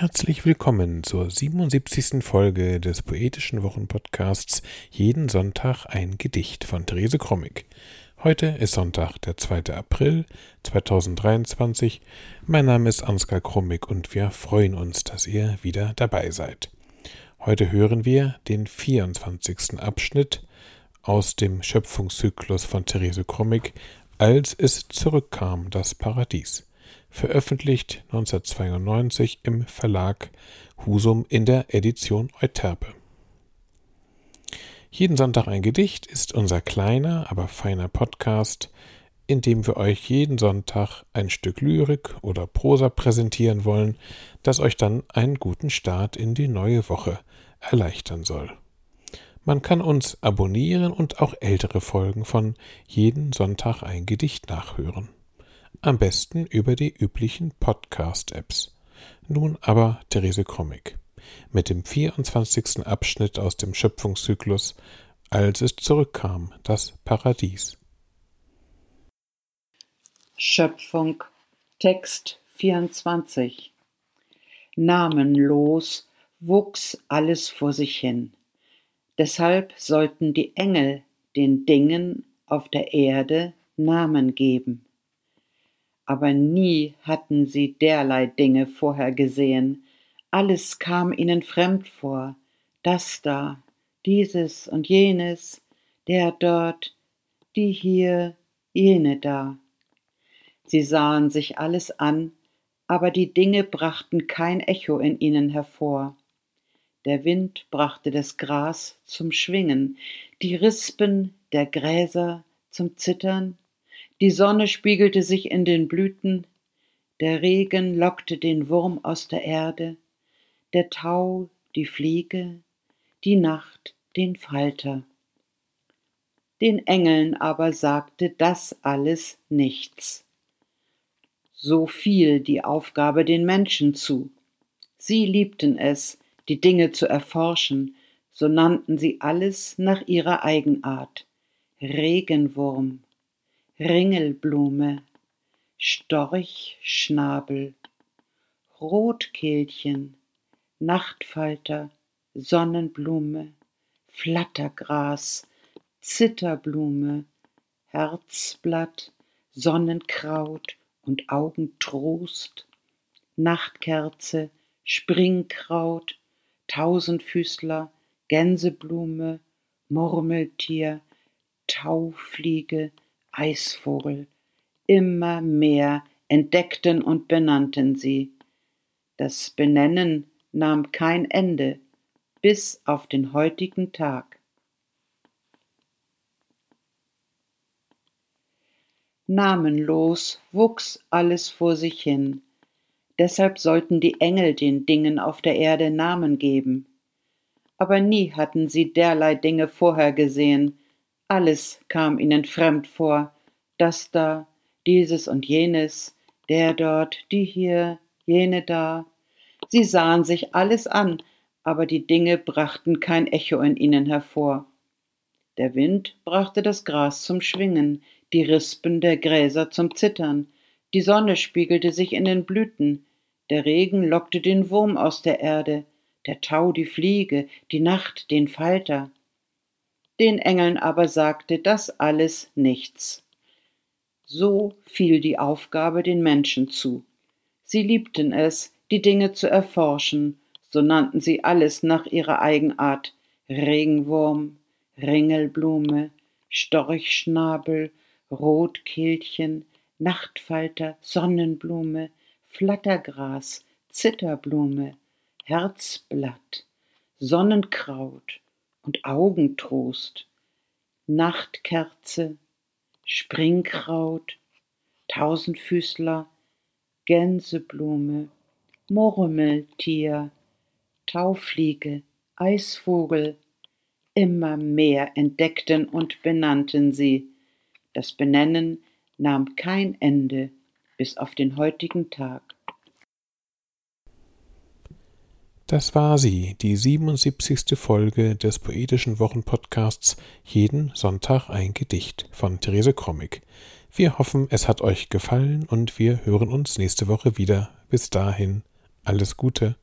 Herzlich willkommen zur 77. Folge des Poetischen Wochenpodcasts Jeden Sonntag ein Gedicht von Therese Krommig. Heute ist Sonntag, der 2. April 2023. Mein Name ist Ansgar Krommig und wir freuen uns, dass ihr wieder dabei seid. Heute hören wir den 24. Abschnitt aus dem Schöpfungszyklus von Therese Krommig, als es zurückkam, das Paradies veröffentlicht 1992 im Verlag Husum in der Edition Euterpe. Jeden Sonntag ein Gedicht ist unser kleiner, aber feiner Podcast, in dem wir euch jeden Sonntag ein Stück Lyrik oder Prosa präsentieren wollen, das euch dann einen guten Start in die neue Woche erleichtern soll. Man kann uns abonnieren und auch ältere Folgen von jeden Sonntag ein Gedicht nachhören. Am besten über die üblichen Podcast-Apps. Nun aber Therese Krommig mit dem 24. Abschnitt aus dem Schöpfungszyklus Als es zurückkam, das Paradies. Schöpfung Text 24 Namenlos wuchs alles vor sich hin. Deshalb sollten die Engel den Dingen auf der Erde Namen geben aber nie hatten sie derlei Dinge vorher gesehen, alles kam ihnen fremd vor, das da, dieses und jenes, der dort, die hier, jene da. Sie sahen sich alles an, aber die Dinge brachten kein Echo in ihnen hervor. Der Wind brachte das Gras zum Schwingen, die Rispen der Gräser zum Zittern, die Sonne spiegelte sich in den Blüten, der Regen lockte den Wurm aus der Erde, der Tau die Fliege, die Nacht den Falter. Den Engeln aber sagte das alles nichts. So fiel die Aufgabe den Menschen zu. Sie liebten es, die Dinge zu erforschen, so nannten sie alles nach ihrer Eigenart. Regenwurm, Ringelblume, Storchschnabel, Rotkehlchen, Nachtfalter, Sonnenblume, Flattergras, Zitterblume, Herzblatt, Sonnenkraut und Augentrost, Nachtkerze, Springkraut, Tausendfüßler, Gänseblume, Murmeltier, Taufliege, Eisvogel, immer mehr entdeckten und benannten sie. Das Benennen nahm kein Ende bis auf den heutigen Tag. Namenlos wuchs alles vor sich hin, deshalb sollten die Engel den Dingen auf der Erde Namen geben. Aber nie hatten sie derlei Dinge vorher gesehen, alles kam ihnen fremd vor, das da, dieses und jenes, der dort, die hier, jene da. Sie sahen sich alles an, aber die Dinge brachten kein Echo in ihnen hervor. Der Wind brachte das Gras zum Schwingen, die Rispen der Gräser zum Zittern, die Sonne spiegelte sich in den Blüten, der Regen lockte den Wurm aus der Erde, der Tau die Fliege, die Nacht den Falter den Engeln aber sagte das alles nichts. So fiel die Aufgabe den Menschen zu. Sie liebten es, die Dinge zu erforschen, so nannten sie alles nach ihrer Eigenart Regenwurm, Ringelblume, Storchschnabel, Rotkehlchen, Nachtfalter, Sonnenblume, Flattergras, Zitterblume, Herzblatt, Sonnenkraut, und Augentrost, Nachtkerze, Springkraut, Tausendfüßler, Gänseblume, Murmeltier, Taufliege, Eisvogel, immer mehr entdeckten und benannten sie. Das Benennen nahm kein Ende bis auf den heutigen Tag. Das war sie, die 77. Folge des Poetischen Wochenpodcasts Jeden Sonntag ein Gedicht von Therese Krommig. Wir hoffen, es hat euch gefallen und wir hören uns nächste Woche wieder. Bis dahin, alles Gute.